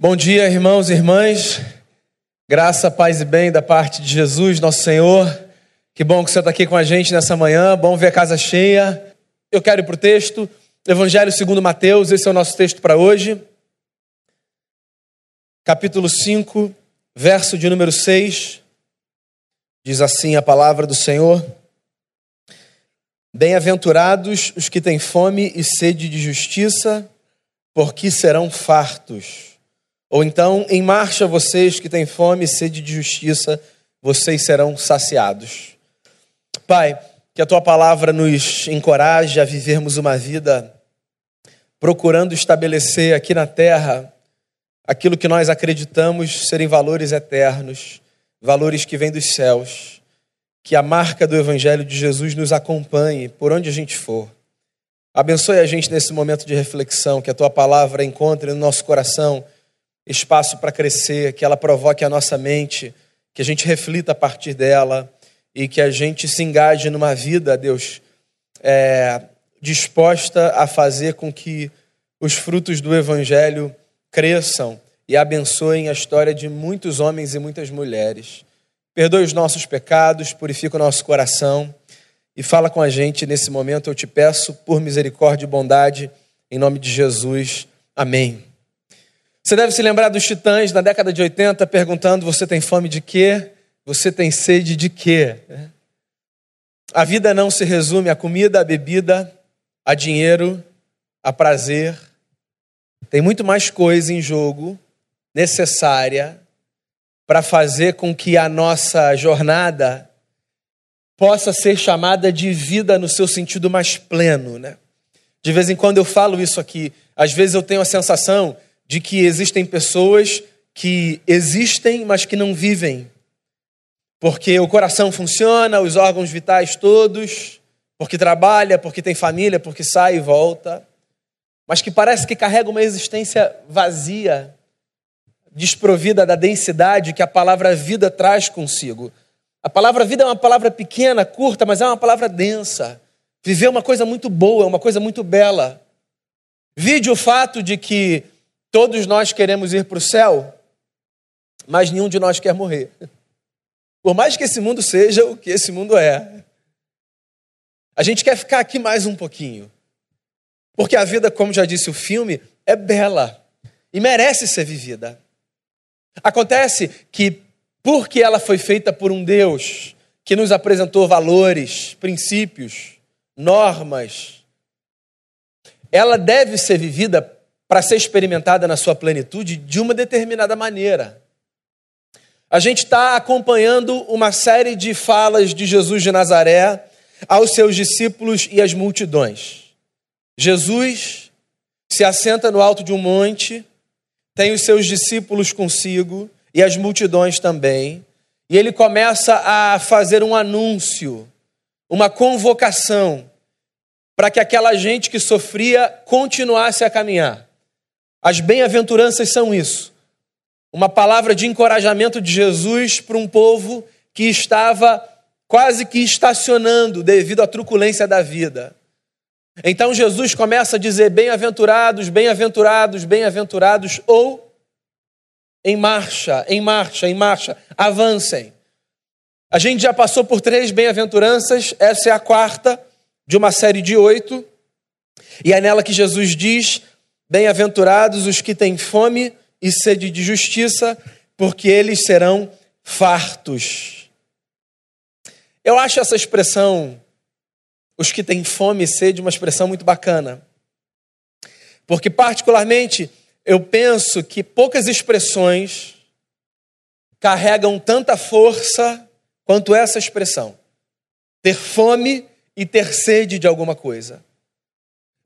Bom dia, irmãos e irmãs. Graça, paz e bem da parte de Jesus, nosso Senhor. Que bom que você está aqui com a gente nessa manhã. Bom ver a casa cheia. Eu quero ir para o texto. Evangelho segundo Mateus, esse é o nosso texto para hoje. Capítulo 5, verso de número 6. Diz assim a palavra do Senhor. Bem-aventurados os que têm fome e sede de justiça, porque serão fartos. Ou então, em marcha vocês que têm fome e sede de justiça, vocês serão saciados. Pai, que a tua palavra nos encoraje a vivermos uma vida procurando estabelecer aqui na terra aquilo que nós acreditamos serem valores eternos, valores que vêm dos céus. Que a marca do Evangelho de Jesus nos acompanhe por onde a gente for. Abençoe a gente nesse momento de reflexão, que a tua palavra encontre no nosso coração espaço para crescer, que ela provoque a nossa mente, que a gente reflita a partir dela e que a gente se engaje numa vida, Deus, é, disposta a fazer com que os frutos do Evangelho cresçam e abençoem a história de muitos homens e muitas mulheres. Perdoe os nossos pecados, purifica o nosso coração e fala com a gente nesse momento. Eu te peço, por misericórdia e bondade, em nome de Jesus. Amém. Você deve se lembrar dos titãs na década de 80 perguntando: você tem fome de quê? Você tem sede de quê? A vida não se resume a comida, a bebida, a dinheiro, a prazer. Tem muito mais coisa em jogo necessária para fazer com que a nossa jornada possa ser chamada de vida no seu sentido mais pleno, né? De vez em quando eu falo isso aqui, às vezes eu tenho a sensação de que existem pessoas que existem, mas que não vivem. Porque o coração funciona, os órgãos vitais todos, porque trabalha, porque tem família, porque sai e volta, mas que parece que carrega uma existência vazia, desprovida da densidade que a palavra vida traz consigo. A palavra vida é uma palavra pequena, curta, mas é uma palavra densa. Viver é uma coisa muito boa, é uma coisa muito bela. Vide o fato de que Todos nós queremos ir para o céu, mas nenhum de nós quer morrer. Por mais que esse mundo seja o que esse mundo é. A gente quer ficar aqui mais um pouquinho. Porque a vida, como já disse o filme, é bela e merece ser vivida. Acontece que, porque ela foi feita por um Deus que nos apresentou valores, princípios, normas, ela deve ser vivida para ser experimentada na sua plenitude de uma determinada maneira. A gente está acompanhando uma série de falas de Jesus de Nazaré aos seus discípulos e às multidões. Jesus se assenta no alto de um monte, tem os seus discípulos consigo e as multidões também, e ele começa a fazer um anúncio, uma convocação, para que aquela gente que sofria continuasse a caminhar. As bem-aventuranças são isso. Uma palavra de encorajamento de Jesus para um povo que estava quase que estacionando devido à truculência da vida. Então Jesus começa a dizer: bem-aventurados, bem-aventurados, bem-aventurados, ou em marcha, em marcha, em marcha, avancem. A gente já passou por três bem-aventuranças, essa é a quarta de uma série de oito, e é nela que Jesus diz Bem-aventurados os que têm fome e sede de justiça, porque eles serão fartos. Eu acho essa expressão, os que têm fome e sede, uma expressão muito bacana. Porque, particularmente, eu penso que poucas expressões carregam tanta força quanto essa expressão. Ter fome e ter sede de alguma coisa.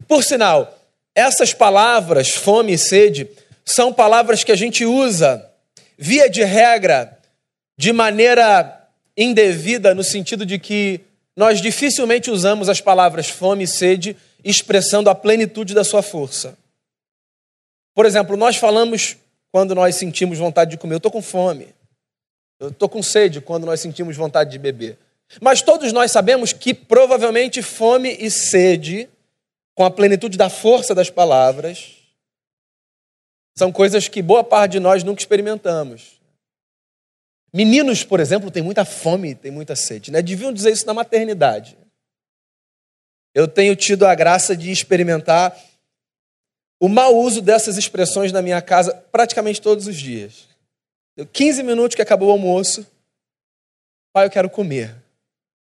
Por sinal, essas palavras, fome e sede, são palavras que a gente usa, via de regra, de maneira indevida, no sentido de que nós dificilmente usamos as palavras fome e sede expressando a plenitude da sua força. Por exemplo, nós falamos quando nós sentimos vontade de comer, eu estou com fome. Eu estou com sede quando nós sentimos vontade de beber. Mas todos nós sabemos que provavelmente fome e sede com a plenitude da força das palavras, São coisas que boa parte de nós nunca experimentamos. Meninos, por exemplo, têm muita fome, têm muita sede. Né? Deviam dizer isso na maternidade. Eu tenho tido a graça de experimentar o mau uso dessas expressões na minha casa praticamente todos os dias. Deu 15 minutos que acabou o almoço. Pai, eu quero comer.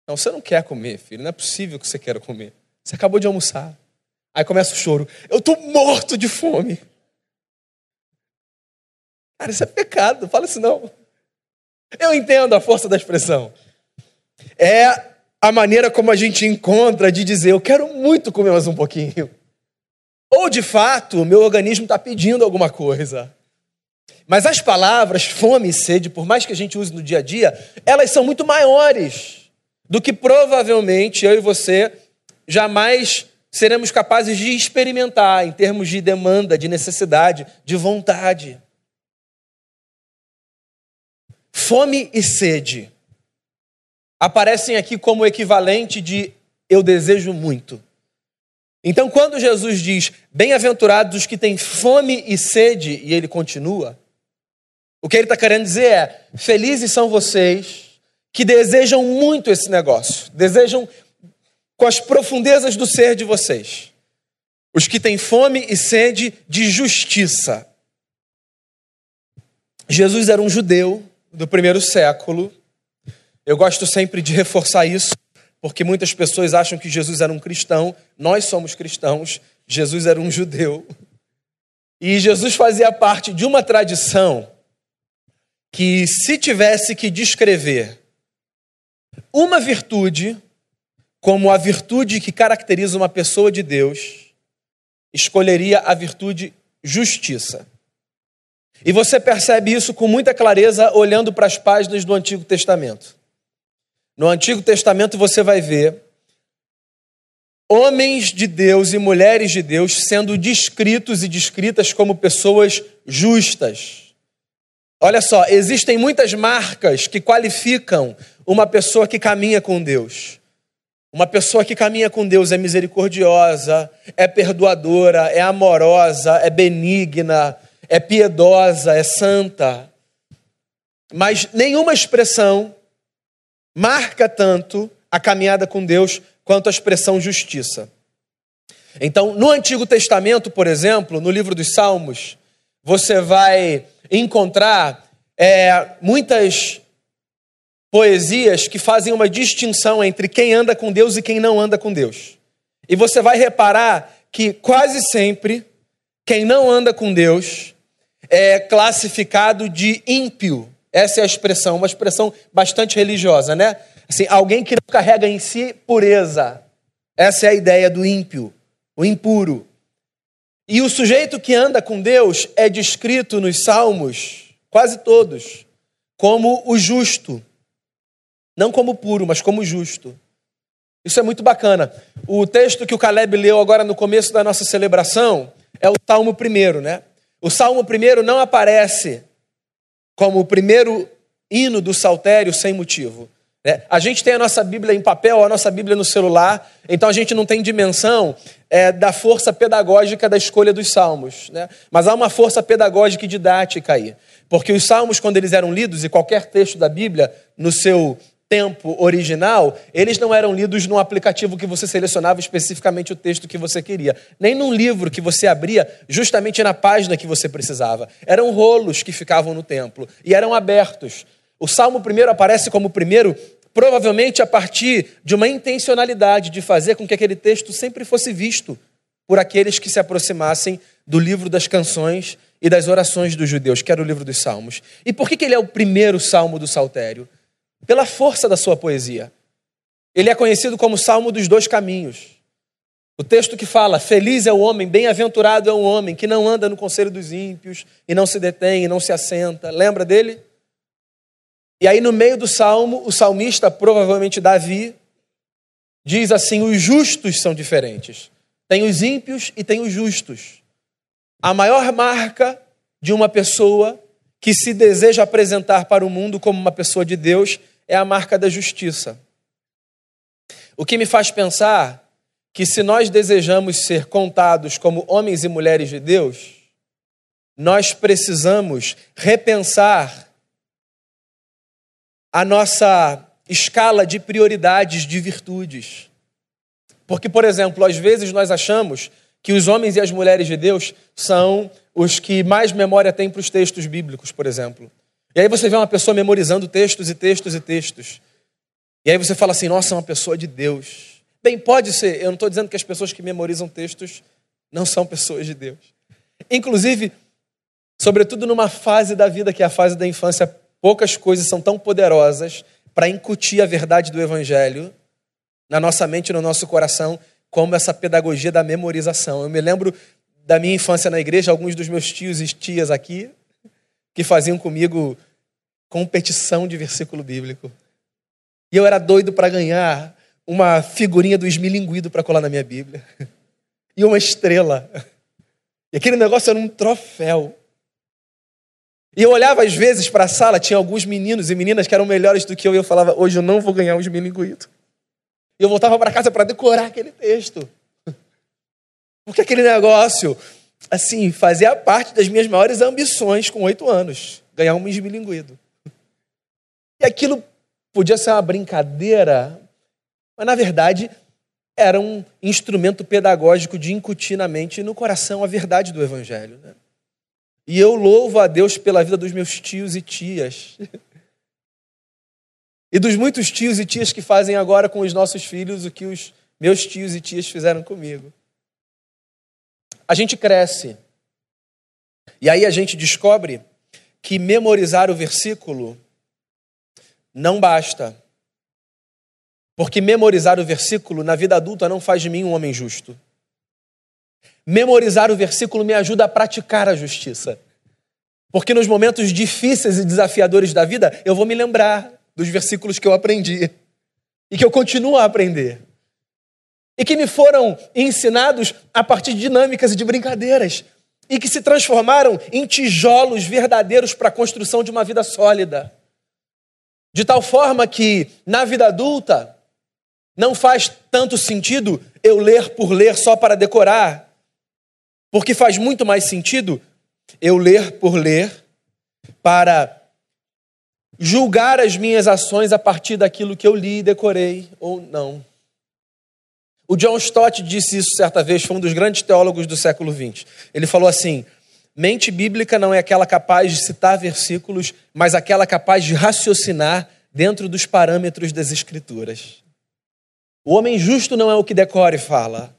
Não, você não quer comer, filho. Não é possível que você queira comer. Você acabou de almoçar. Aí começa o choro. Eu estou morto de fome. Cara, isso é pecado. Fala isso não. Eu entendo a força da expressão. É a maneira como a gente encontra de dizer: Eu quero muito comer mais um pouquinho. Ou, de fato, meu organismo está pedindo alguma coisa. Mas as palavras fome e sede, por mais que a gente use no dia a dia, elas são muito maiores do que provavelmente eu e você jamais seremos capazes de experimentar em termos de demanda, de necessidade, de vontade. Fome e sede aparecem aqui como equivalente de eu desejo muito. Então, quando Jesus diz, bem-aventurados os que têm fome e sede, e ele continua, o que ele está querendo dizer é: felizes são vocês que desejam muito esse negócio, desejam com as profundezas do ser de vocês, os que têm fome e sede de justiça. Jesus era um judeu do primeiro século. Eu gosto sempre de reforçar isso, porque muitas pessoas acham que Jesus era um cristão. Nós somos cristãos, Jesus era um judeu. E Jesus fazia parte de uma tradição que, se tivesse que descrever uma virtude como a virtude que caracteriza uma pessoa de Deus, escolheria a virtude justiça. E você percebe isso com muita clareza olhando para as páginas do Antigo Testamento. No Antigo Testamento você vai ver homens de Deus e mulheres de Deus sendo descritos e descritas como pessoas justas. Olha só, existem muitas marcas que qualificam uma pessoa que caminha com Deus. Uma pessoa que caminha com Deus é misericordiosa, é perdoadora, é amorosa, é benigna, é piedosa, é santa, mas nenhuma expressão marca tanto a caminhada com Deus quanto a expressão justiça. Então, no Antigo Testamento, por exemplo, no livro dos Salmos, você vai encontrar é, muitas poesias que fazem uma distinção entre quem anda com Deus e quem não anda com Deus. E você vai reparar que quase sempre quem não anda com Deus é classificado de ímpio. Essa é a expressão, uma expressão bastante religiosa, né? Assim, alguém que não carrega em si pureza. Essa é a ideia do ímpio, o impuro. E o sujeito que anda com Deus é descrito nos Salmos, quase todos, como o justo. Não como puro, mas como justo. Isso é muito bacana. O texto que o Caleb leu agora no começo da nossa celebração é o Salmo primeiro, né? O Salmo primeiro não aparece como o primeiro hino do saltério sem motivo. Né? A gente tem a nossa Bíblia em papel, a nossa Bíblia no celular, então a gente não tem dimensão é, da força pedagógica da escolha dos salmos. Né? Mas há uma força pedagógica e didática aí. Porque os salmos, quando eles eram lidos, e qualquer texto da Bíblia, no seu tempo original, eles não eram lidos num aplicativo que você selecionava especificamente o texto que você queria, nem num livro que você abria justamente na página que você precisava. Eram rolos que ficavam no templo e eram abertos. O Salmo primeiro aparece como primeiro, provavelmente a partir de uma intencionalidade de fazer com que aquele texto sempre fosse visto por aqueles que se aproximassem do livro das canções e das orações dos judeus, que era o livro dos Salmos. E por que, que ele é o primeiro salmo do saltério? Pela força da sua poesia. Ele é conhecido como Salmo dos Dois Caminhos. O texto que fala: Feliz é o homem, bem-aventurado é o homem que não anda no conselho dos ímpios e não se detém e não se assenta. Lembra dele? E aí, no meio do salmo, o salmista, provavelmente Davi, diz assim: Os justos são diferentes. Tem os ímpios e tem os justos. A maior marca de uma pessoa que se deseja apresentar para o mundo como uma pessoa de Deus é a marca da justiça. O que me faz pensar que se nós desejamos ser contados como homens e mulheres de Deus, nós precisamos repensar a nossa escala de prioridades de virtudes. Porque, por exemplo, às vezes nós achamos que os homens e as mulheres de Deus são os que mais memória têm para os textos bíblicos, por exemplo. E aí você vê uma pessoa memorizando textos e textos e textos. E aí você fala assim: nossa, é uma pessoa de Deus. Bem, pode ser. Eu não estou dizendo que as pessoas que memorizam textos não são pessoas de Deus. Inclusive, sobretudo numa fase da vida que é a fase da infância, poucas coisas são tão poderosas para incutir a verdade do Evangelho na nossa mente e no nosso coração, como essa pedagogia da memorização. Eu me lembro da minha infância na igreja, alguns dos meus tios e tias aqui, que faziam comigo competição de versículo bíblico. E eu era doido para ganhar uma figurinha do esmilinguido para colar na minha Bíblia. E uma estrela. E aquele negócio era um troféu. E eu olhava às vezes para a sala, tinha alguns meninos e meninas que eram melhores do que eu, e eu falava, hoje eu não vou ganhar o esmilinguido. E eu voltava para casa para decorar aquele texto. Porque aquele negócio, assim, fazia parte das minhas maiores ambições com oito anos. Ganhar um esmilinguido. E aquilo podia ser uma brincadeira, mas na verdade era um instrumento pedagógico de incutir na mente e no coração a verdade do Evangelho. Né? E eu louvo a Deus pela vida dos meus tios e tias. e dos muitos tios e tias que fazem agora com os nossos filhos o que os meus tios e tias fizeram comigo. A gente cresce. E aí a gente descobre que memorizar o versículo não basta. Porque memorizar o versículo na vida adulta não faz de mim um homem justo. Memorizar o versículo me ajuda a praticar a justiça. Porque nos momentos difíceis e desafiadores da vida, eu vou me lembrar dos versículos que eu aprendi e que eu continuo a aprender. E que me foram ensinados a partir de dinâmicas e de brincadeiras e que se transformaram em tijolos verdadeiros para a construção de uma vida sólida. De tal forma que, na vida adulta, não faz tanto sentido eu ler por ler só para decorar, porque faz muito mais sentido eu ler por ler para julgar as minhas ações a partir daquilo que eu li e decorei ou não. O John Stott disse isso certa vez, foi um dos grandes teólogos do século XX. Ele falou assim: mente bíblica não é aquela capaz de citar versículos, mas aquela capaz de raciocinar dentro dos parâmetros das Escrituras. O homem justo não é o que decora e fala.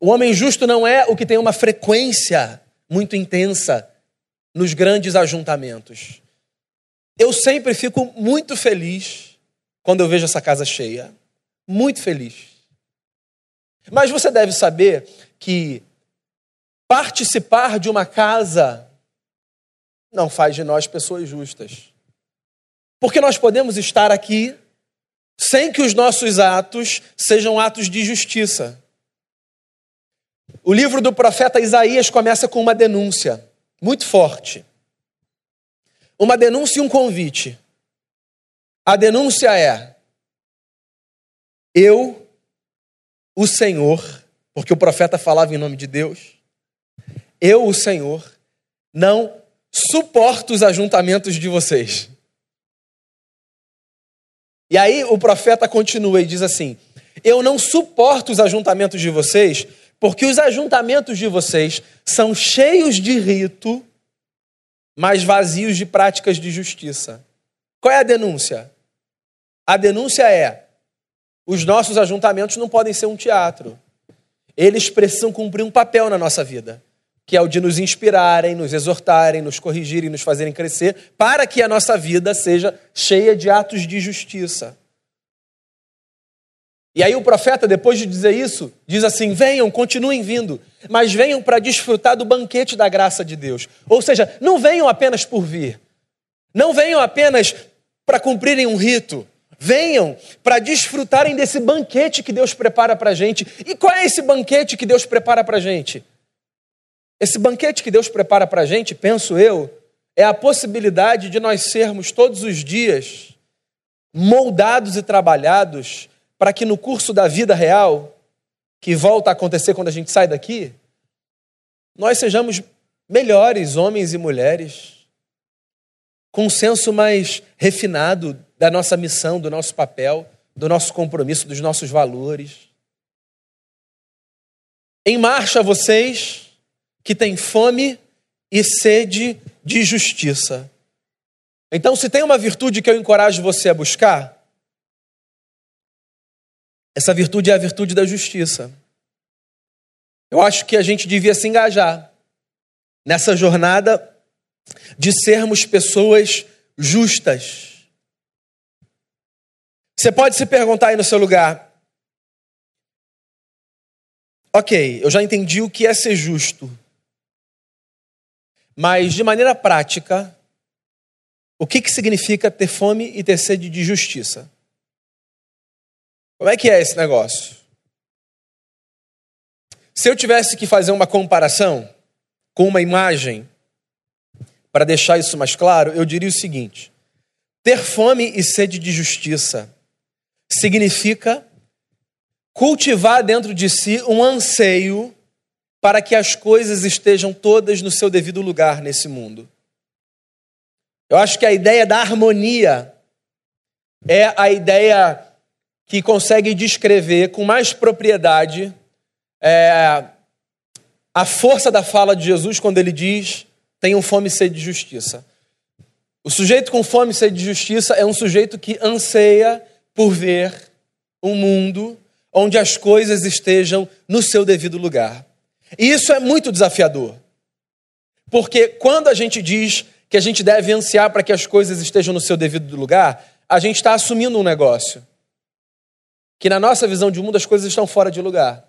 O homem justo não é o que tem uma frequência muito intensa nos grandes ajuntamentos. Eu sempre fico muito feliz quando eu vejo essa casa cheia. Muito feliz. Mas você deve saber que participar de uma casa não faz de nós pessoas justas. Porque nós podemos estar aqui sem que os nossos atos sejam atos de justiça. O livro do profeta Isaías começa com uma denúncia muito forte. Uma denúncia e um convite. A denúncia é: Eu, o Senhor, porque o profeta falava em nome de Deus, eu, o Senhor, não suporto os ajuntamentos de vocês. E aí o profeta continua e diz assim: Eu não suporto os ajuntamentos de vocês, porque os ajuntamentos de vocês são cheios de rito, mas vazios de práticas de justiça. Qual é a denúncia? A denúncia é: os nossos ajuntamentos não podem ser um teatro. Eles precisam cumprir um papel na nossa vida que é o de nos inspirarem, nos exortarem, nos corrigirem, nos fazerem crescer, para que a nossa vida seja cheia de atos de justiça. E aí o profeta, depois de dizer isso, diz assim: venham, continuem vindo, mas venham para desfrutar do banquete da graça de Deus. Ou seja, não venham apenas por vir, não venham apenas para cumprirem um rito, venham para desfrutarem desse banquete que Deus prepara para a gente. E qual é esse banquete que Deus prepara para a gente? Esse banquete que Deus prepara para a gente, penso eu, é a possibilidade de nós sermos todos os dias moldados e trabalhados para que no curso da vida real, que volta a acontecer quando a gente sai daqui, nós sejamos melhores homens e mulheres, com um senso mais refinado da nossa missão, do nosso papel, do nosso compromisso, dos nossos valores. Em marcha vocês que têm fome e sede de justiça. Então, se tem uma virtude que eu encorajo você a buscar, essa virtude é a virtude da justiça. Eu acho que a gente devia se engajar nessa jornada de sermos pessoas justas. Você pode se perguntar aí no seu lugar: ok, eu já entendi o que é ser justo, mas de maneira prática, o que, que significa ter fome e ter sede de justiça? Como é que é esse negócio? Se eu tivesse que fazer uma comparação com uma imagem, para deixar isso mais claro, eu diria o seguinte: ter fome e sede de justiça significa cultivar dentro de si um anseio para que as coisas estejam todas no seu devido lugar nesse mundo. Eu acho que a ideia da harmonia é a ideia que consegue descrever com mais propriedade é, a força da fala de Jesus quando ele diz: tenham fome e sede de justiça. O sujeito com fome e sede de justiça é um sujeito que anseia por ver um mundo onde as coisas estejam no seu devido lugar. E isso é muito desafiador. Porque quando a gente diz que a gente deve ansiar para que as coisas estejam no seu devido lugar, a gente está assumindo um negócio que na nossa visão de mundo as coisas estão fora de lugar.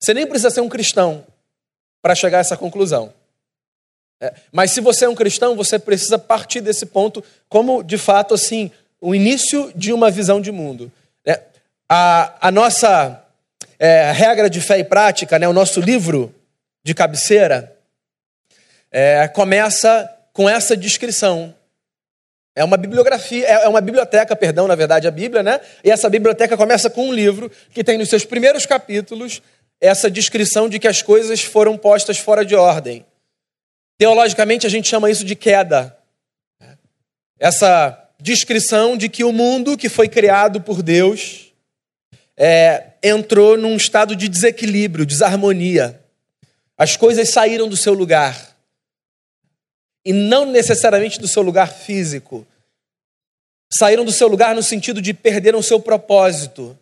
Você nem precisa ser um cristão para chegar a essa conclusão. É, mas se você é um cristão, você precisa partir desse ponto como, de fato, assim, o início de uma visão de mundo. É, a, a, nossa é, regra de fé e prática, né, o nosso livro de cabeceira, é, começa com essa descrição. É uma bibliografia, é, é uma biblioteca, perdão, na verdade, a Bíblia, né? E essa biblioteca começa com um livro que tem nos seus primeiros capítulos essa descrição de que as coisas foram postas fora de ordem. Teologicamente, a gente chama isso de queda. Essa descrição de que o mundo que foi criado por Deus é, entrou num estado de desequilíbrio, desarmonia. As coisas saíram do seu lugar e não necessariamente do seu lugar físico. Saíram do seu lugar no sentido de perderam o seu propósito.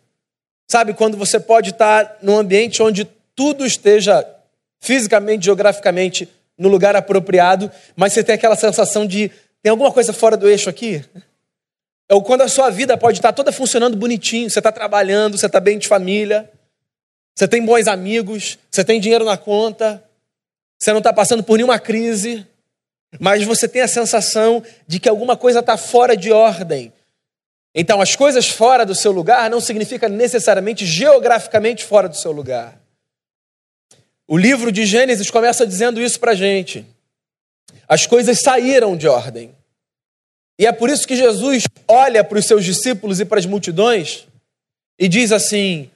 Sabe, quando você pode estar num ambiente onde tudo esteja fisicamente, geograficamente no lugar apropriado, mas você tem aquela sensação de tem alguma coisa fora do eixo aqui? Ou quando a sua vida pode estar toda funcionando bonitinho, você está trabalhando, você está bem de família, você tem bons amigos, você tem dinheiro na conta, você não está passando por nenhuma crise, mas você tem a sensação de que alguma coisa está fora de ordem. Então, as coisas fora do seu lugar não significa necessariamente geograficamente fora do seu lugar. O livro de Gênesis começa dizendo isso para a gente. As coisas saíram de ordem. E é por isso que Jesus olha para os seus discípulos e para as multidões e diz assim: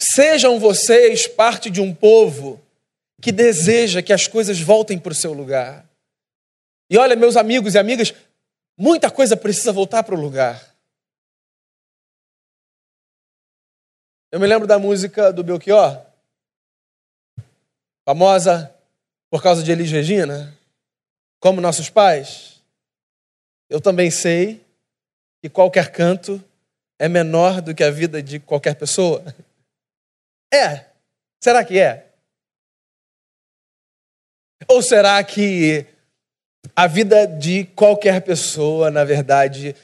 Sejam vocês parte de um povo que deseja que as coisas voltem para o seu lugar. E olha, meus amigos e amigas, muita coisa precisa voltar para o lugar. Eu me lembro da música do Belchior, famosa por causa de Elis Regina, como nossos pais. Eu também sei que qualquer canto é menor do que a vida de qualquer pessoa. É. Será que é? Ou será que a vida de qualquer pessoa, na verdade,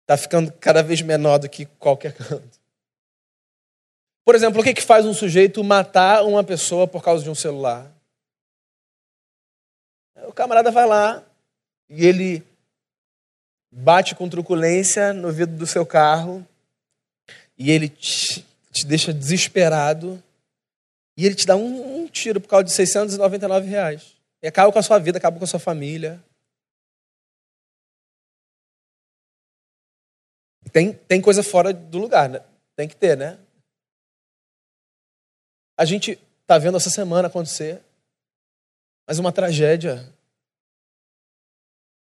está ficando cada vez menor do que qualquer canto. Por exemplo, o que, que faz um sujeito matar uma pessoa por causa de um celular? O camarada vai lá e ele bate com truculência no vidro do seu carro e ele te, te deixa desesperado e ele te dá um, um tiro por causa de 699 reais. E acaba com a sua vida, acaba com a sua família. Tem, tem coisa fora do lugar, né? Tem que ter, né? A gente está vendo essa semana acontecer. mas uma tragédia.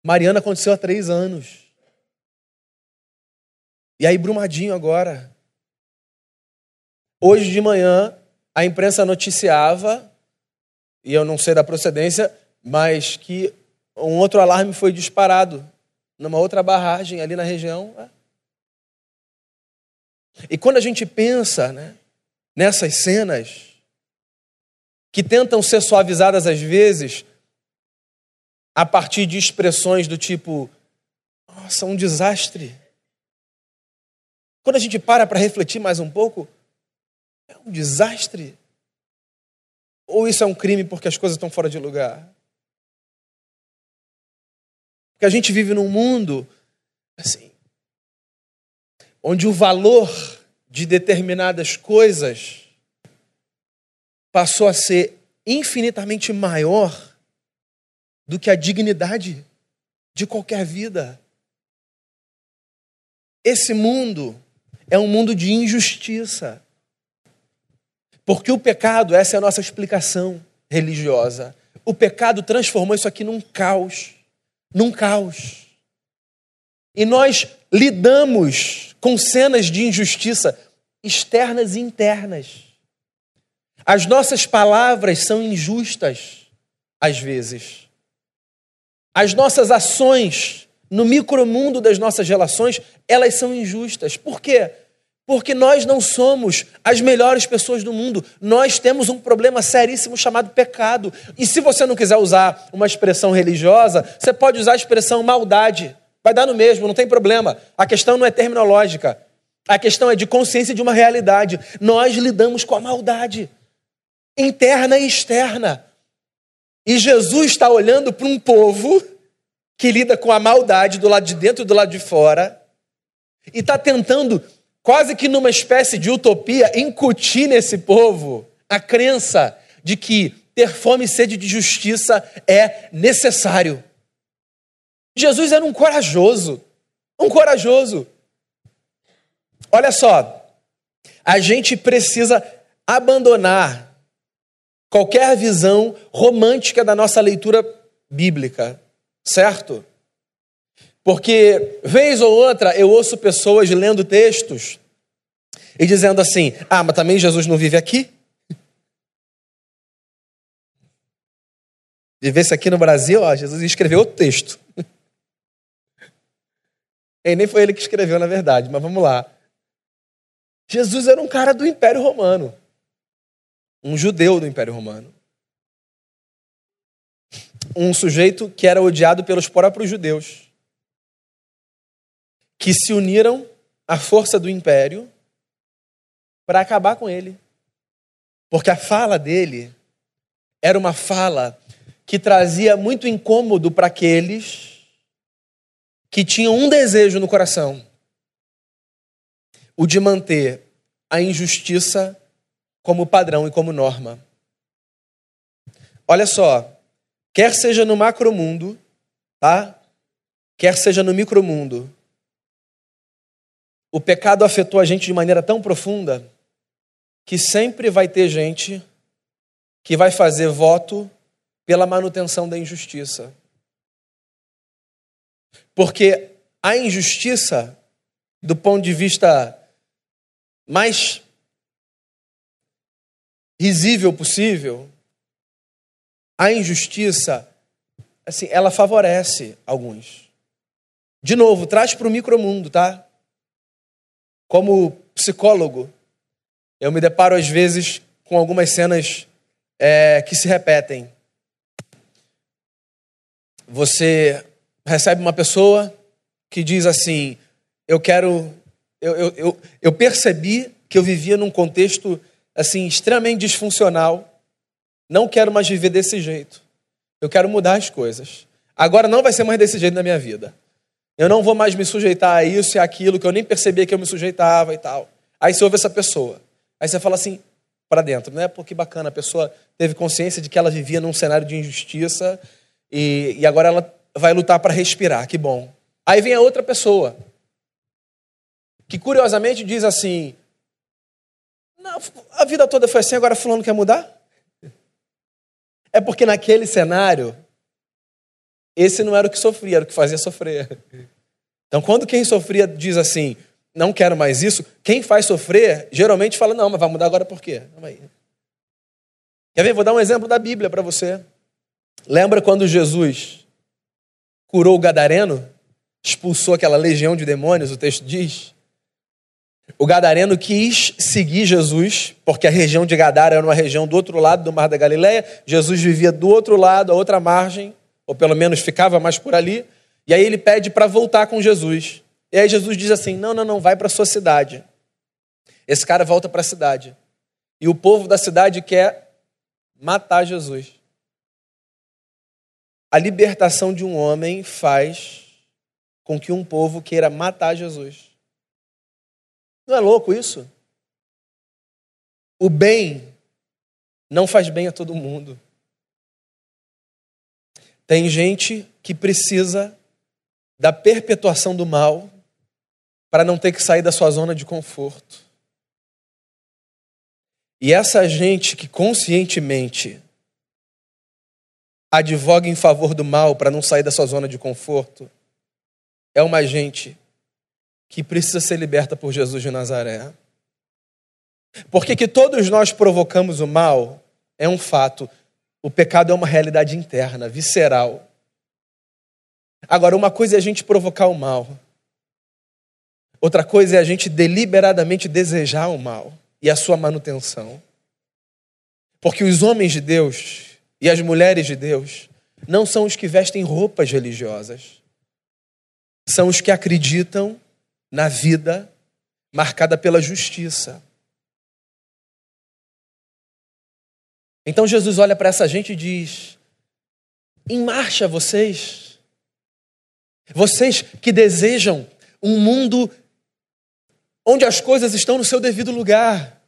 Mariana aconteceu há três anos. E aí, Brumadinho agora. Hoje de manhã, a imprensa noticiava, e eu não sei da procedência, mas que um outro alarme foi disparado numa outra barragem ali na região. É. E quando a gente pensa né, nessas cenas, que tentam ser suavizadas às vezes a partir de expressões do tipo: nossa, um desastre. Quando a gente para para refletir mais um pouco, é um desastre? Ou isso é um crime porque as coisas estão fora de lugar? Porque a gente vive num mundo assim, onde o valor de determinadas coisas passou a ser infinitamente maior do que a dignidade de qualquer vida. Esse mundo é um mundo de injustiça. Porque o pecado, essa é a nossa explicação religiosa. O pecado transformou isso aqui num caos. Num caos. E nós lidamos com cenas de injustiça externas e internas. As nossas palavras são injustas, às vezes. As nossas ações no micromundo das nossas relações, elas são injustas. Por quê? Porque nós não somos as melhores pessoas do mundo. Nós temos um problema seríssimo chamado pecado. E se você não quiser usar uma expressão religiosa, você pode usar a expressão maldade. Vai dar no mesmo, não tem problema. A questão não é terminológica. A questão é de consciência de uma realidade. Nós lidamos com a maldade, interna e externa. E Jesus está olhando para um povo que lida com a maldade do lado de dentro e do lado de fora, e está tentando quase que numa espécie de utopia, incutir nesse povo a crença de que ter fome e sede de justiça é necessário. Jesus era um corajoso, um corajoso. Olha só, a gente precisa abandonar qualquer visão romântica da nossa leitura bíblica, certo? Porque, vez ou outra, eu ouço pessoas lendo textos e dizendo assim: ah, mas também Jesus não vive aqui? Vivesse aqui no Brasil, ó, Jesus escreveu o texto. E nem foi ele que escreveu, na verdade, mas vamos lá. Jesus era um cara do Império Romano, um judeu do Império Romano. Um sujeito que era odiado pelos próprios judeus que se uniram à força do império para acabar com ele. Porque a fala dele era uma fala que trazia muito incômodo para aqueles que tinham um desejo no coração: o de manter a injustiça como padrão e como norma. Olha só, quer seja no macromundo, tá? Quer seja no micromundo, o pecado afetou a gente de maneira tão profunda que sempre vai ter gente que vai fazer voto pela manutenção da injustiça. Porque a injustiça, do ponto de vista mais risível possível, a injustiça, assim, ela favorece alguns. De novo, traz para o micromundo, tá? Como psicólogo, eu me deparo às vezes com algumas cenas é, que se repetem. Você recebe uma pessoa que diz assim: Eu quero. Eu, eu, eu, eu percebi que eu vivia num contexto assim extremamente disfuncional. Não quero mais viver desse jeito. Eu quero mudar as coisas. Agora não vai ser mais desse jeito na minha vida. Eu não vou mais me sujeitar a isso e aquilo que eu nem percebia que eu me sujeitava e tal. Aí você ouve essa pessoa. Aí você fala assim para dentro, né? Pô, que bacana, a pessoa teve consciência de que ela vivia num cenário de injustiça e, e agora ela vai lutar para respirar, que bom. Aí vem a outra pessoa, que curiosamente diz assim: a vida toda foi assim, agora fulano quer mudar? É porque naquele cenário, esse não era o que sofria, era o que fazia sofrer. Então, quando quem sofria diz assim, não quero mais isso, quem faz sofrer geralmente fala, não, mas vai mudar agora por quê? Quer ver? Vou dar um exemplo da Bíblia para você. Lembra quando Jesus curou o gadareno? Expulsou aquela legião de demônios, o texto diz. O gadareno quis seguir Jesus, porque a região de Gadara era uma região do outro lado do Mar da Galileia. Jesus vivia do outro lado, a outra margem, ou pelo menos ficava mais por ali. E aí ele pede para voltar com Jesus. E aí Jesus diz assim: Não, não, não, vai para a sua cidade. Esse cara volta para a cidade. E o povo da cidade quer matar Jesus. A libertação de um homem faz com que um povo queira matar Jesus. Não é louco isso? O bem não faz bem a todo mundo. Tem gente que precisa da perpetuação do mal para não ter que sair da sua zona de conforto. E essa gente que conscientemente advoga em favor do mal para não sair da sua zona de conforto é uma gente que precisa ser liberta por Jesus de Nazaré. Porque que todos nós provocamos o mal é um fato. O pecado é uma realidade interna, visceral. Agora, uma coisa é a gente provocar o mal, outra coisa é a gente deliberadamente desejar o mal e a sua manutenção. Porque os homens de Deus e as mulheres de Deus não são os que vestem roupas religiosas, são os que acreditam na vida marcada pela justiça. Então Jesus olha para essa gente e diz: Em marcha vocês vocês que desejam um mundo onde as coisas estão no seu devido lugar.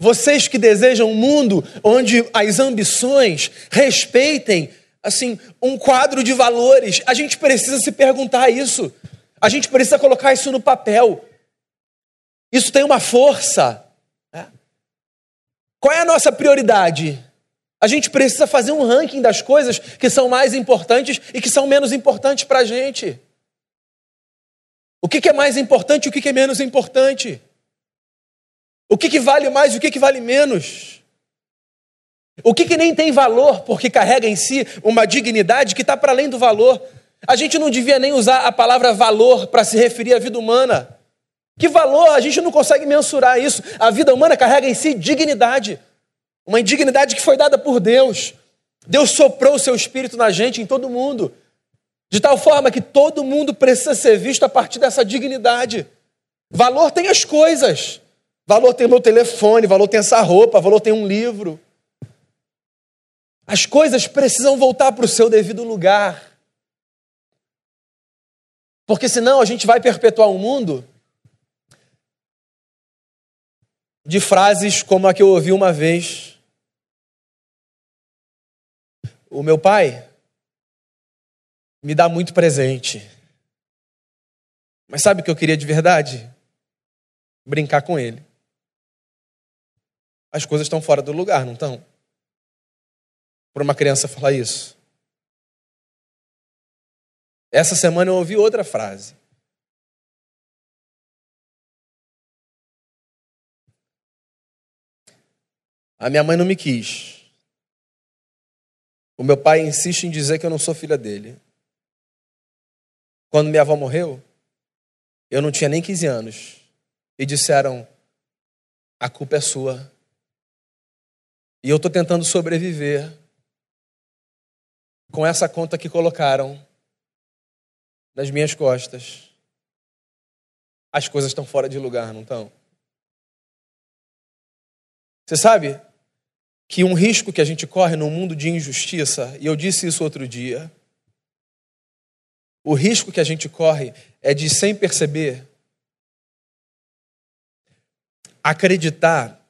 Vocês que desejam um mundo onde as ambições respeitem assim um quadro de valores. A gente precisa se perguntar isso. A gente precisa colocar isso no papel. Isso tem uma força. Né? Qual é a nossa prioridade? A gente precisa fazer um ranking das coisas que são mais importantes e que são menos importantes para a gente. O que, é mais importante e o que, é menos importante? O que, que vale mais e o que, que vale menos? O que, que nem tem valor porque carrega em si uma dignidade que está para além do valor? A gente não devia nem usar a palavra valor para se referir à vida humana. Que valor? A gente não consegue mensurar isso. A vida humana carrega em si dignidade. Uma indignidade que foi dada por Deus. Deus soprou o seu espírito na gente, em todo mundo. De tal forma que todo mundo precisa ser visto a partir dessa dignidade. Valor tem as coisas. Valor tem o meu telefone, valor tem essa roupa, valor tem um livro. As coisas precisam voltar para o seu devido lugar. Porque senão a gente vai perpetuar um mundo de frases como a que eu ouvi uma vez o meu pai me dá muito presente. Mas sabe o que eu queria de verdade? Brincar com ele. As coisas estão fora do lugar, não estão? Para uma criança falar isso. Essa semana eu ouvi outra frase. A minha mãe não me quis. O meu pai insiste em dizer que eu não sou filha dele. Quando minha avó morreu, eu não tinha nem 15 anos. E disseram: a culpa é sua. E eu estou tentando sobreviver com essa conta que colocaram nas minhas costas. As coisas estão fora de lugar, não estão? Você sabe, que um risco que a gente corre num mundo de injustiça, e eu disse isso outro dia, o risco que a gente corre é de, sem perceber, acreditar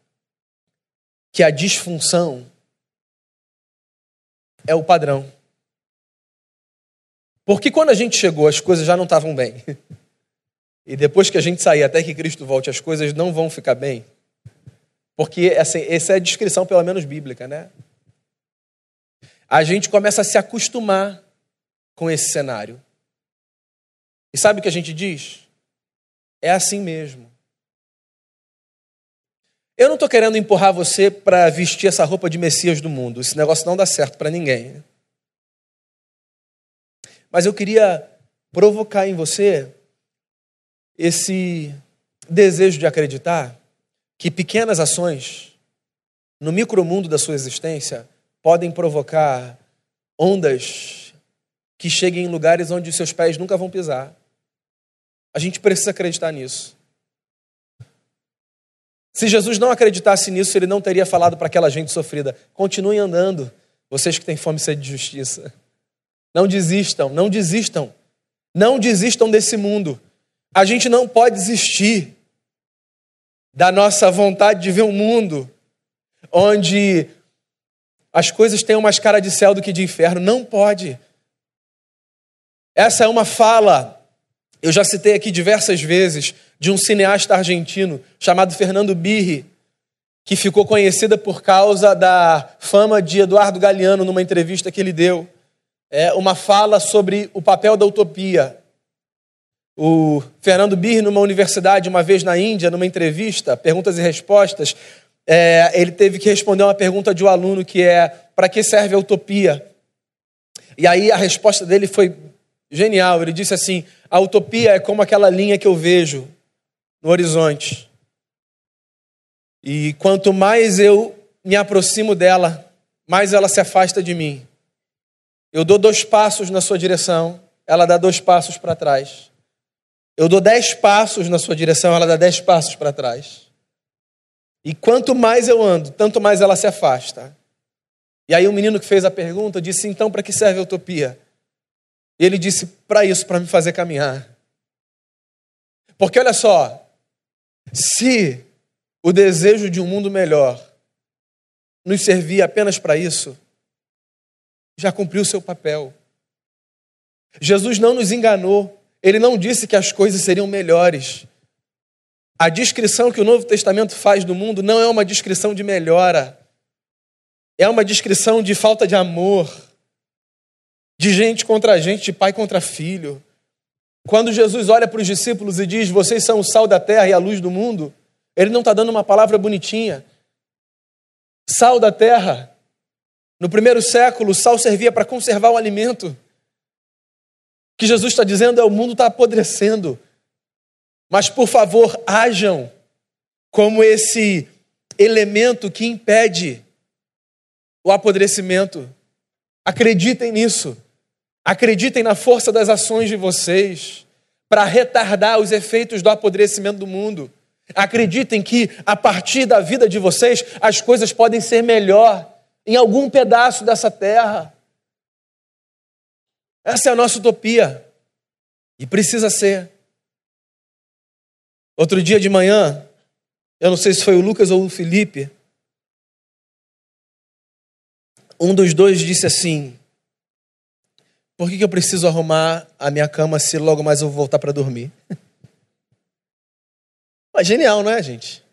que a disfunção é o padrão. Porque quando a gente chegou, as coisas já não estavam bem. E depois que a gente sair até que Cristo volte, as coisas não vão ficar bem. Porque assim, essa é a descrição, pelo menos bíblica, né? a gente começa a se acostumar com esse cenário. E sabe o que a gente diz? É assim mesmo. Eu não estou querendo empurrar você para vestir essa roupa de Messias do mundo. Esse negócio não dá certo para ninguém. Mas eu queria provocar em você esse desejo de acreditar que pequenas ações no micromundo da sua existência podem provocar ondas que cheguem em lugares onde os seus pés nunca vão pisar. A gente precisa acreditar nisso. Se Jesus não acreditasse nisso, ele não teria falado para aquela gente sofrida: continuem andando, vocês que têm fome e sede de justiça. Não desistam, não desistam. Não desistam desse mundo. A gente não pode desistir da nossa vontade de ver um mundo onde as coisas tenham mais cara de céu do que de inferno. Não pode. Essa é uma fala, eu já citei aqui diversas vezes, de um cineasta argentino chamado Fernando Birri, que ficou conhecida por causa da fama de Eduardo Galeano numa entrevista que ele deu. É uma fala sobre o papel da utopia. O Fernando Birri, numa universidade, uma vez na Índia, numa entrevista, perguntas e respostas, é, ele teve que responder uma pergunta de um aluno que é: para que serve a utopia? E aí a resposta dele foi genial. Ele disse assim: a utopia é como aquela linha que eu vejo no horizonte. E quanto mais eu me aproximo dela, mais ela se afasta de mim. Eu dou dois passos na sua direção, ela dá dois passos para trás. Eu dou dez passos na sua direção, ela dá dez passos para trás. E quanto mais eu ando, tanto mais ela se afasta. E aí o menino que fez a pergunta disse: então para que serve a utopia? Ele disse: para isso, para me fazer caminhar. Porque olha só, se o desejo de um mundo melhor nos servir apenas para isso, já cumpriu seu papel. Jesus não nos enganou, ele não disse que as coisas seriam melhores. A descrição que o Novo Testamento faz do mundo não é uma descrição de melhora, é uma descrição de falta de amor, de gente contra gente, de pai contra filho. Quando Jesus olha para os discípulos e diz: Vocês são o sal da terra e a luz do mundo, ele não está dando uma palavra bonitinha. Sal da terra. No primeiro século, o sal servia para conservar o alimento. O que Jesus está dizendo é: o mundo está apodrecendo. Mas, por favor, hajam como esse elemento que impede o apodrecimento. Acreditem nisso. Acreditem na força das ações de vocês para retardar os efeitos do apodrecimento do mundo. Acreditem que a partir da vida de vocês as coisas podem ser melhor em algum pedaço dessa terra. Essa é a nossa utopia e precisa ser. Outro dia de manhã, eu não sei se foi o Lucas ou o Felipe, um dos dois disse assim: por que, eu preciso arrumar a minha cama se logo mais eu vou voltar para dormir? Mas genial, não é, gente?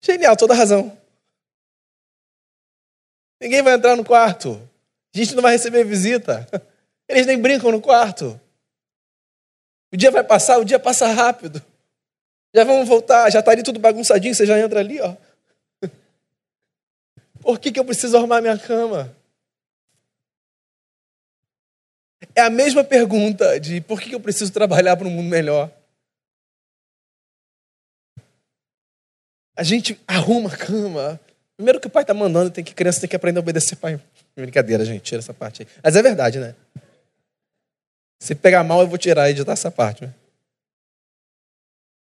Genial, toda razão. Ninguém vai entrar no quarto. A gente não vai receber visita. Eles nem brincam no quarto. O dia vai passar, o dia passa rápido. Já vamos voltar, já está ali tudo bagunçadinho, você já entra ali, ó. Por que, que eu preciso arrumar minha cama? É a mesma pergunta de por que eu preciso trabalhar para um mundo melhor. A gente arruma a cama. Primeiro que o pai está mandando, tem que criança tem que aprender a obedecer pai. Brincadeira, gente, tira essa parte aí. Mas é verdade, né? Se pegar mal, eu vou tirar e editar essa parte. Né?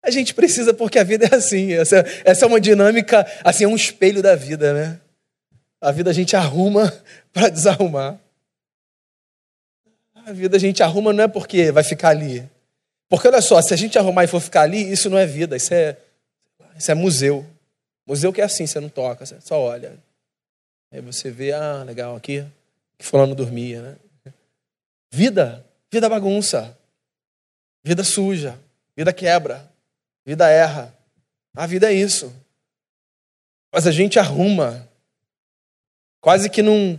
A gente precisa porque a vida é assim. Essa, essa é uma dinâmica, assim, é um espelho da vida, né? A vida a gente arruma para desarrumar. A vida a gente arruma não é porque vai ficar ali. Porque olha só, se a gente arrumar e for ficar ali, isso não é vida, isso é, isso é museu. Museu que é assim, você não toca, você só olha. Aí você vê, ah, legal, aqui, que fulano dormia, né? Vida, vida bagunça, vida suja, vida quebra, vida erra. A vida é isso. Mas a gente arruma, quase que num,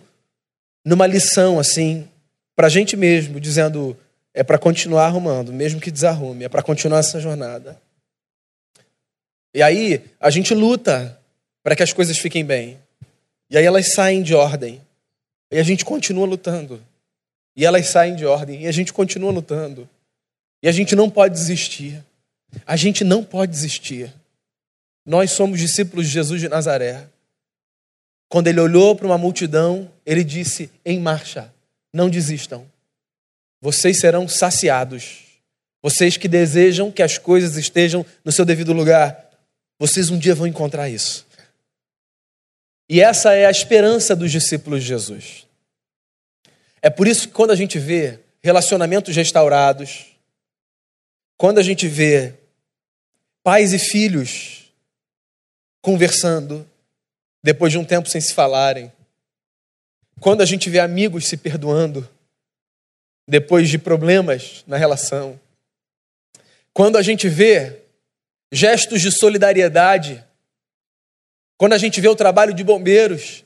numa lição assim, para a gente mesmo, dizendo: é para continuar arrumando, mesmo que desarrume, é para continuar essa jornada. E aí a gente luta para que as coisas fiquem bem. E aí elas saem de ordem. E a gente continua lutando. E elas saem de ordem. E a gente continua lutando. E a gente não pode desistir. A gente não pode desistir. Nós somos discípulos de Jesus de Nazaré. Quando ele olhou para uma multidão, ele disse: em marcha, não desistam. Vocês serão saciados. Vocês que desejam que as coisas estejam no seu devido lugar, vocês um dia vão encontrar isso. E essa é a esperança dos discípulos de Jesus. É por isso que quando a gente vê relacionamentos restaurados, quando a gente vê pais e filhos conversando depois de um tempo sem se falarem, quando a gente vê amigos se perdoando depois de problemas na relação, quando a gente vê gestos de solidariedade. Quando a gente vê o trabalho de bombeiros,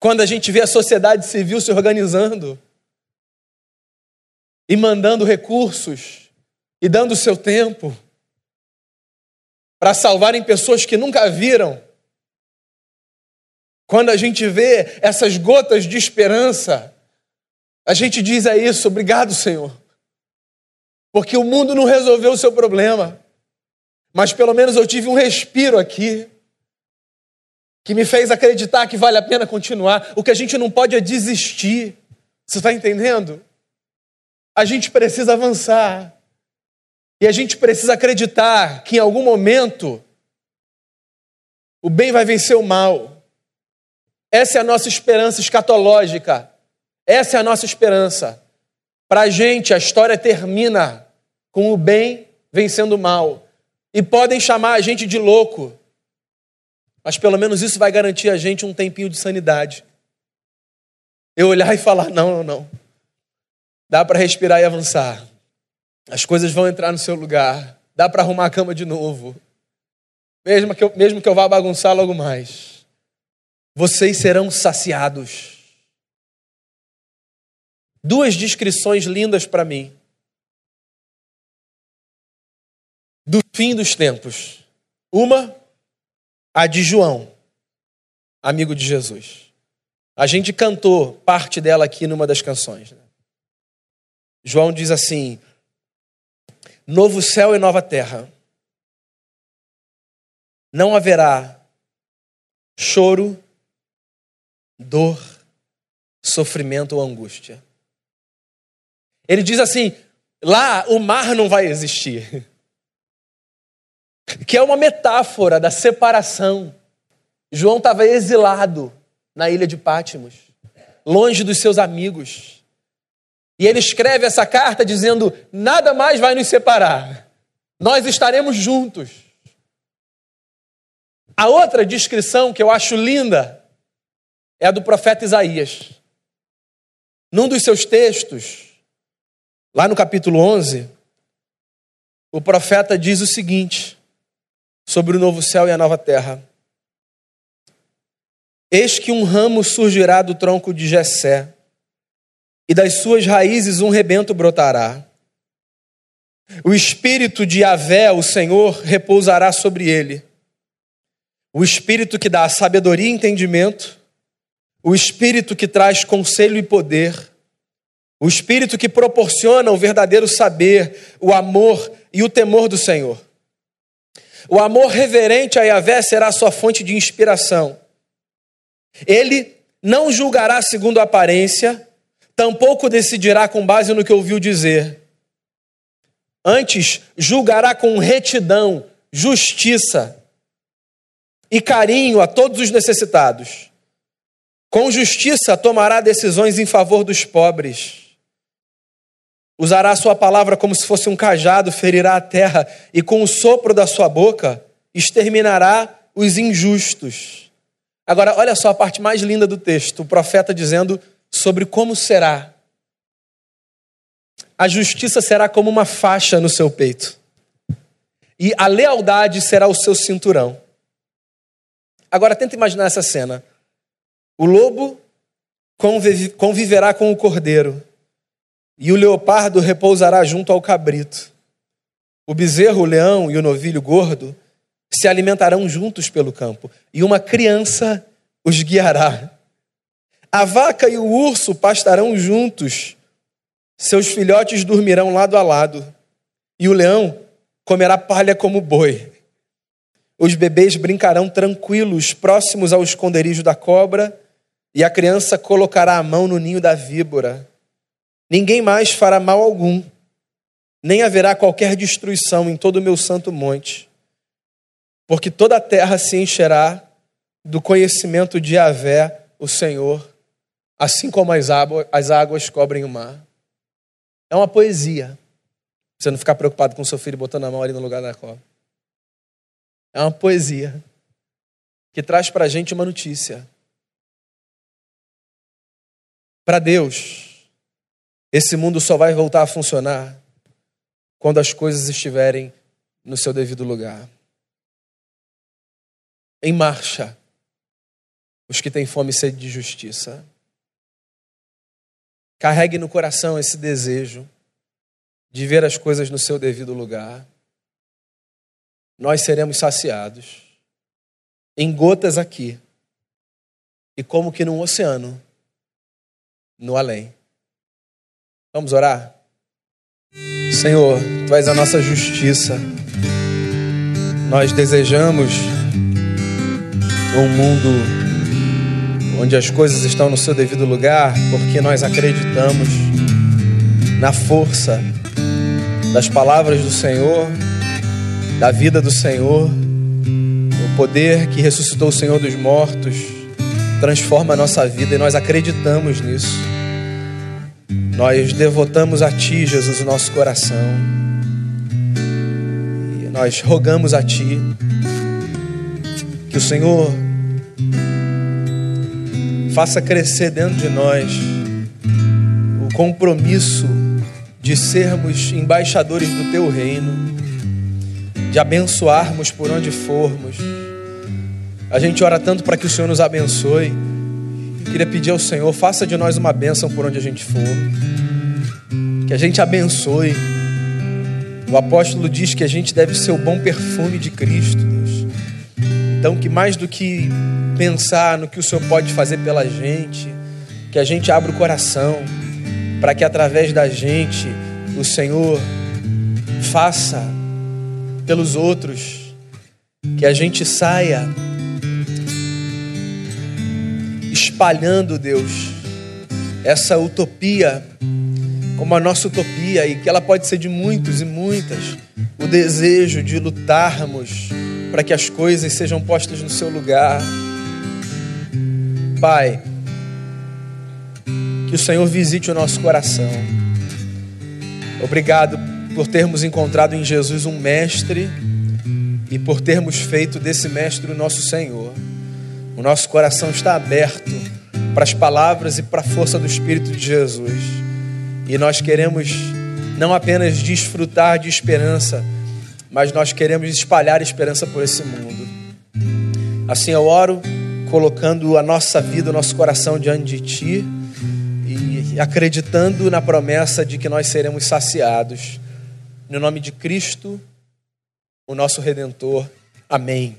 quando a gente vê a sociedade civil se organizando. E mandando recursos. E dando seu tempo. Para salvarem pessoas que nunca viram, quando a gente vê essas gotas de esperança, a gente diz a isso, obrigado, Senhor. Porque o mundo não resolveu o seu problema mas pelo menos eu tive um respiro aqui que me fez acreditar que vale a pena continuar. O que a gente não pode é desistir. Você está entendendo? A gente precisa avançar. E a gente precisa acreditar que em algum momento o bem vai vencer o mal. Essa é a nossa esperança escatológica. Essa é a nossa esperança. Para a gente, a história termina com o bem vencendo o mal. E podem chamar a gente de louco, mas pelo menos isso vai garantir a gente um tempinho de sanidade. Eu olhar e falar: não, não, não. Dá para respirar e avançar. As coisas vão entrar no seu lugar. Dá para arrumar a cama de novo. Mesmo que, eu, mesmo que eu vá bagunçar logo mais. Vocês serão saciados. Duas descrições lindas para mim do fim dos tempos. Uma, a de João, amigo de Jesus. A gente cantou parte dela aqui numa das canções. Né? João diz assim: Novo céu e nova terra. Não haverá choro, dor, sofrimento ou angústia. Ele diz assim: lá o mar não vai existir que é uma metáfora da separação. João estava exilado na ilha de Pátimos, longe dos seus amigos. E ele escreve essa carta dizendo: nada mais vai nos separar, nós estaremos juntos. A outra descrição que eu acho linda é a do profeta Isaías. Num dos seus textos, lá no capítulo 11, o profeta diz o seguinte: sobre o novo céu e a nova terra. Eis que um ramo surgirá do tronco de Jessé, e das suas raízes um rebento brotará. O espírito de Yahvé, o Senhor, repousará sobre ele. O espírito que dá sabedoria e entendimento, o espírito que traz conselho e poder, o espírito que proporciona o verdadeiro saber, o amor e o temor do Senhor. O amor reverente a Yahvé será sua fonte de inspiração. Ele não julgará segundo a aparência, tampouco decidirá com base no que ouviu dizer. Antes, julgará com retidão, justiça e carinho a todos os necessitados. Com justiça tomará decisões em favor dos pobres Usará a sua palavra como se fosse um cajado, ferirá a terra, e com o sopro da sua boca exterminará os injustos. Agora, olha só a parte mais linda do texto: o profeta dizendo sobre como será. A justiça será como uma faixa no seu peito, e a lealdade será o seu cinturão. Agora, tenta imaginar essa cena: o lobo conviverá com o cordeiro, e o leopardo repousará junto ao cabrito. O bezerro, o leão e o novilho gordo se alimentarão juntos pelo campo, e uma criança os guiará. A vaca e o urso pastarão juntos, seus filhotes dormirão lado a lado, e o leão comerá palha como boi. Os bebês brincarão tranquilos, próximos ao esconderijo da cobra, e a criança colocará a mão no ninho da víbora. Ninguém mais fará mal algum, nem haverá qualquer destruição em todo o meu santo monte, porque toda a terra se encherá do conhecimento de Yahvé, o Senhor, assim como as águas, as águas cobrem o mar. É uma poesia. Você não ficar preocupado com seu filho botando a mão ali no lugar da cobra. É uma poesia que traz para a gente uma notícia. Para Deus, esse mundo só vai voltar a funcionar quando as coisas estiverem no seu devido lugar. Em marcha, os que têm fome e sede de justiça. Carregue no coração esse desejo de ver as coisas no seu devido lugar. Nós seremos saciados em gotas aqui e como que num oceano no além. Vamos orar? Senhor, tu és a nossa justiça. Nós desejamos um mundo onde as coisas estão no seu devido lugar, porque nós acreditamos na força das palavras do Senhor, da vida do Senhor, o poder que ressuscitou o Senhor dos mortos, transforma a nossa vida e nós acreditamos nisso. Nós devotamos a Ti, Jesus, o nosso coração. E nós rogamos a Ti que o Senhor faça crescer dentro de nós o compromisso de sermos embaixadores do teu reino, de abençoarmos por onde formos. A gente ora tanto para que o Senhor nos abençoe. Queria pedir ao Senhor, faça de nós uma bênção por onde a gente for. Que a gente abençoe. O apóstolo diz que a gente deve ser o bom perfume de Cristo, Deus. Então, que mais do que pensar no que o Senhor pode fazer pela gente, que a gente abra o coração para que através da gente o Senhor faça pelos outros, que a gente saia espalhando, Deus, essa utopia como a nossa utopia e que ela pode ser de muitos e muitas, o desejo de lutarmos para que as coisas sejam postas no seu lugar. Pai, que o Senhor visite o nosso coração. Obrigado por termos encontrado em Jesus um mestre e por termos feito desse mestre o nosso Senhor. O nosso coração está aberto para as palavras e para a força do Espírito de Jesus. E nós queremos não apenas desfrutar de esperança, mas nós queremos espalhar esperança por esse mundo. Assim eu oro colocando a nossa vida, o nosso coração diante de Ti e acreditando na promessa de que nós seremos saciados. No nome de Cristo, o nosso Redentor. Amém.